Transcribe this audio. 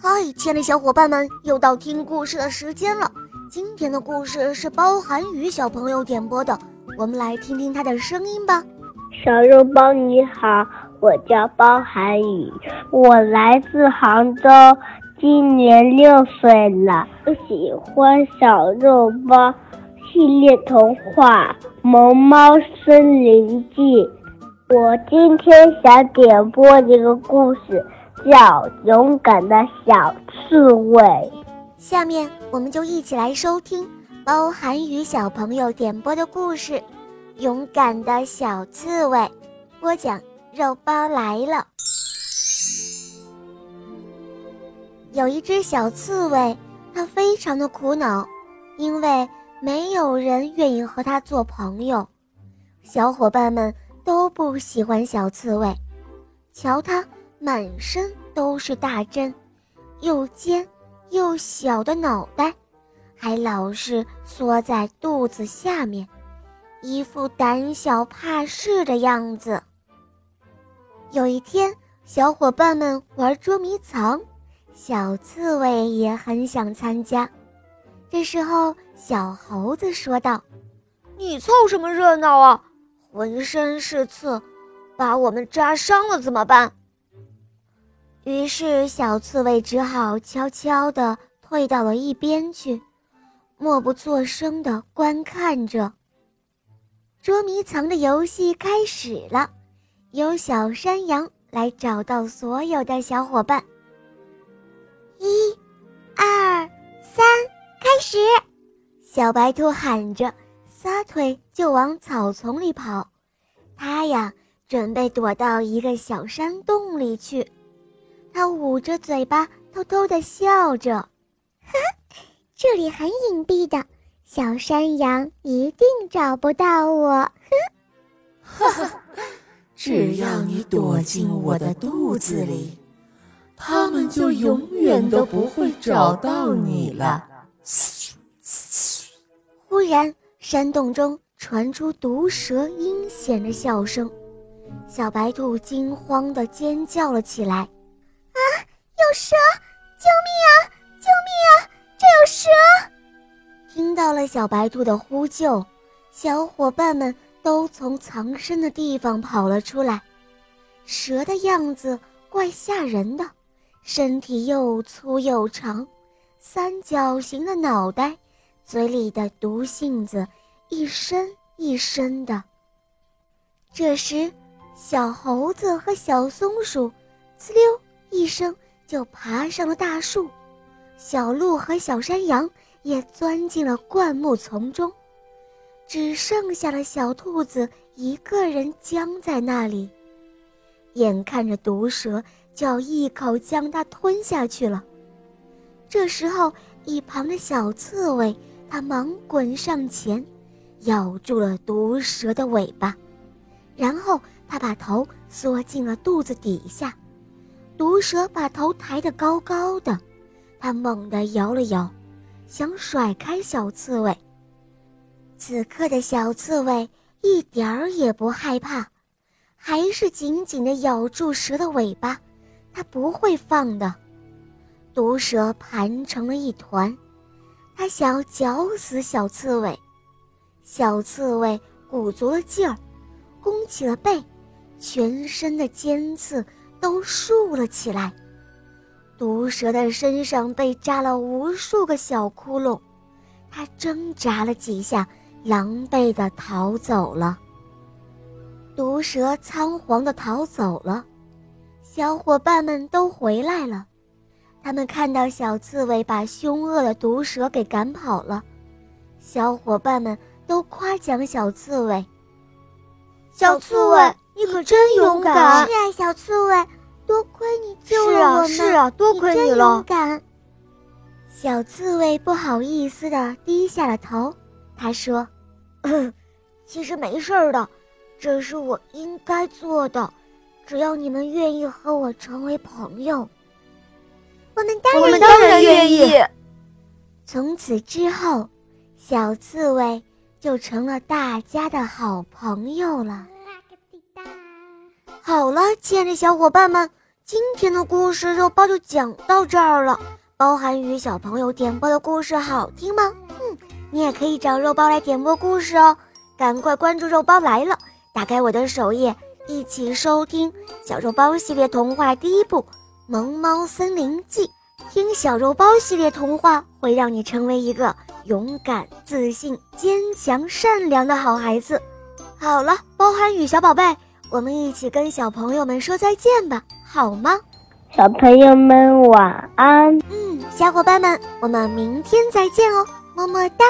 嗨，亲爱的小伙伴们，又到听故事的时间了。今天的故事是包涵宇小朋友点播的，我们来听听他的声音吧。小肉包你好，我叫包涵宇，我来自杭州，今年六岁了。我喜欢小肉包系列童话《萌猫森林记》。我今天想点播一个故事。叫勇敢的小刺猬。下面我们就一起来收听包涵宇小朋友点播的故事《勇敢的小刺猬》。播讲肉包来了。有一只小刺猬，它非常的苦恼，因为没有人愿意和它做朋友。小伙伴们都不喜欢小刺猬，瞧它。满身都是大针，又尖又小的脑袋，还老是缩在肚子下面，一副胆小怕事的样子。有一天，小伙伴们玩捉迷藏，小刺猬也很想参加。这时候，小猴子说道：“你凑什么热闹啊？浑身是刺，把我们扎伤了怎么办？”于是，小刺猬只好悄悄地退到了一边去，默不作声地观看着。捉迷藏的游戏开始了，由小山羊来找到所有的小伙伴。一、二、三，开始！小白兔喊着，撒腿就往草丛里跑。它呀，准备躲到一个小山洞里去。他捂着嘴巴，偷偷的笑着，哈，这里很隐蔽的，小山羊一定找不到我，哈，只要你躲进我的肚子里，他们就永远都不会找到你了。忽然，山洞中传出毒蛇阴险的笑声，小白兔惊慌的尖叫了起来。有蛇！救命啊！救命啊！这有蛇！听到了小白兔的呼救，小伙伴们都从藏身的地方跑了出来。蛇的样子怪吓人的，身体又粗又长，三角形的脑袋，嘴里的毒性子一伸一伸的。这时，小猴子和小松鼠，呲溜。一声就爬上了大树，小鹿和小山羊也钻进了灌木丛中，只剩下了小兔子一个人僵在那里，眼看着毒蛇就要一口将它吞下去了。这时候，一旁的小刺猬它忙滚上前，咬住了毒蛇的尾巴，然后它把头缩进了肚子底下。毒蛇把头抬得高高的，它猛地摇了摇，想甩开小刺猬。此刻的小刺猬一点儿也不害怕，还是紧紧地咬住蛇的尾巴，它不会放的。毒蛇盘成了一团，它想要绞死小刺猬。小刺猬鼓足了劲儿，弓起了背，全身的尖刺。都竖了起来，毒蛇的身上被扎了无数个小窟窿，它挣扎了几下，狼狈地逃走了。毒蛇仓皇地逃走了，小伙伴们都回来了，他们看到小刺猬把凶恶的毒蛇给赶跑了，小伙伴们都夸奖小刺猬：“小刺猬。”你可真勇敢！是啊，小刺猬，多亏你救了我们。是啊，是啊，多亏你了。勇敢。小刺猬不好意思的低下了头。他说：“其实没事儿的，这是我应该做的。只要你们愿意和我成为朋友，我们当然我们当然愿意。”从此之后，小刺猬就成了大家的好朋友了。好了，亲爱的小伙伴们。今天的故事肉包就讲到这儿了。包涵宇小朋友点播的故事好听吗？嗯，你也可以找肉包来点播故事哦。赶快关注肉包来了，打开我的首页，一起收听小肉包系列童话第一部《萌猫森林记》。听小肉包系列童话会让你成为一个勇敢、自信、坚强、善良的好孩子。好了，包涵宇小宝贝。我们一起跟小朋友们说再见吧，好吗？小朋友们晚安。嗯，小伙伴们，我们明天再见哦，么么哒。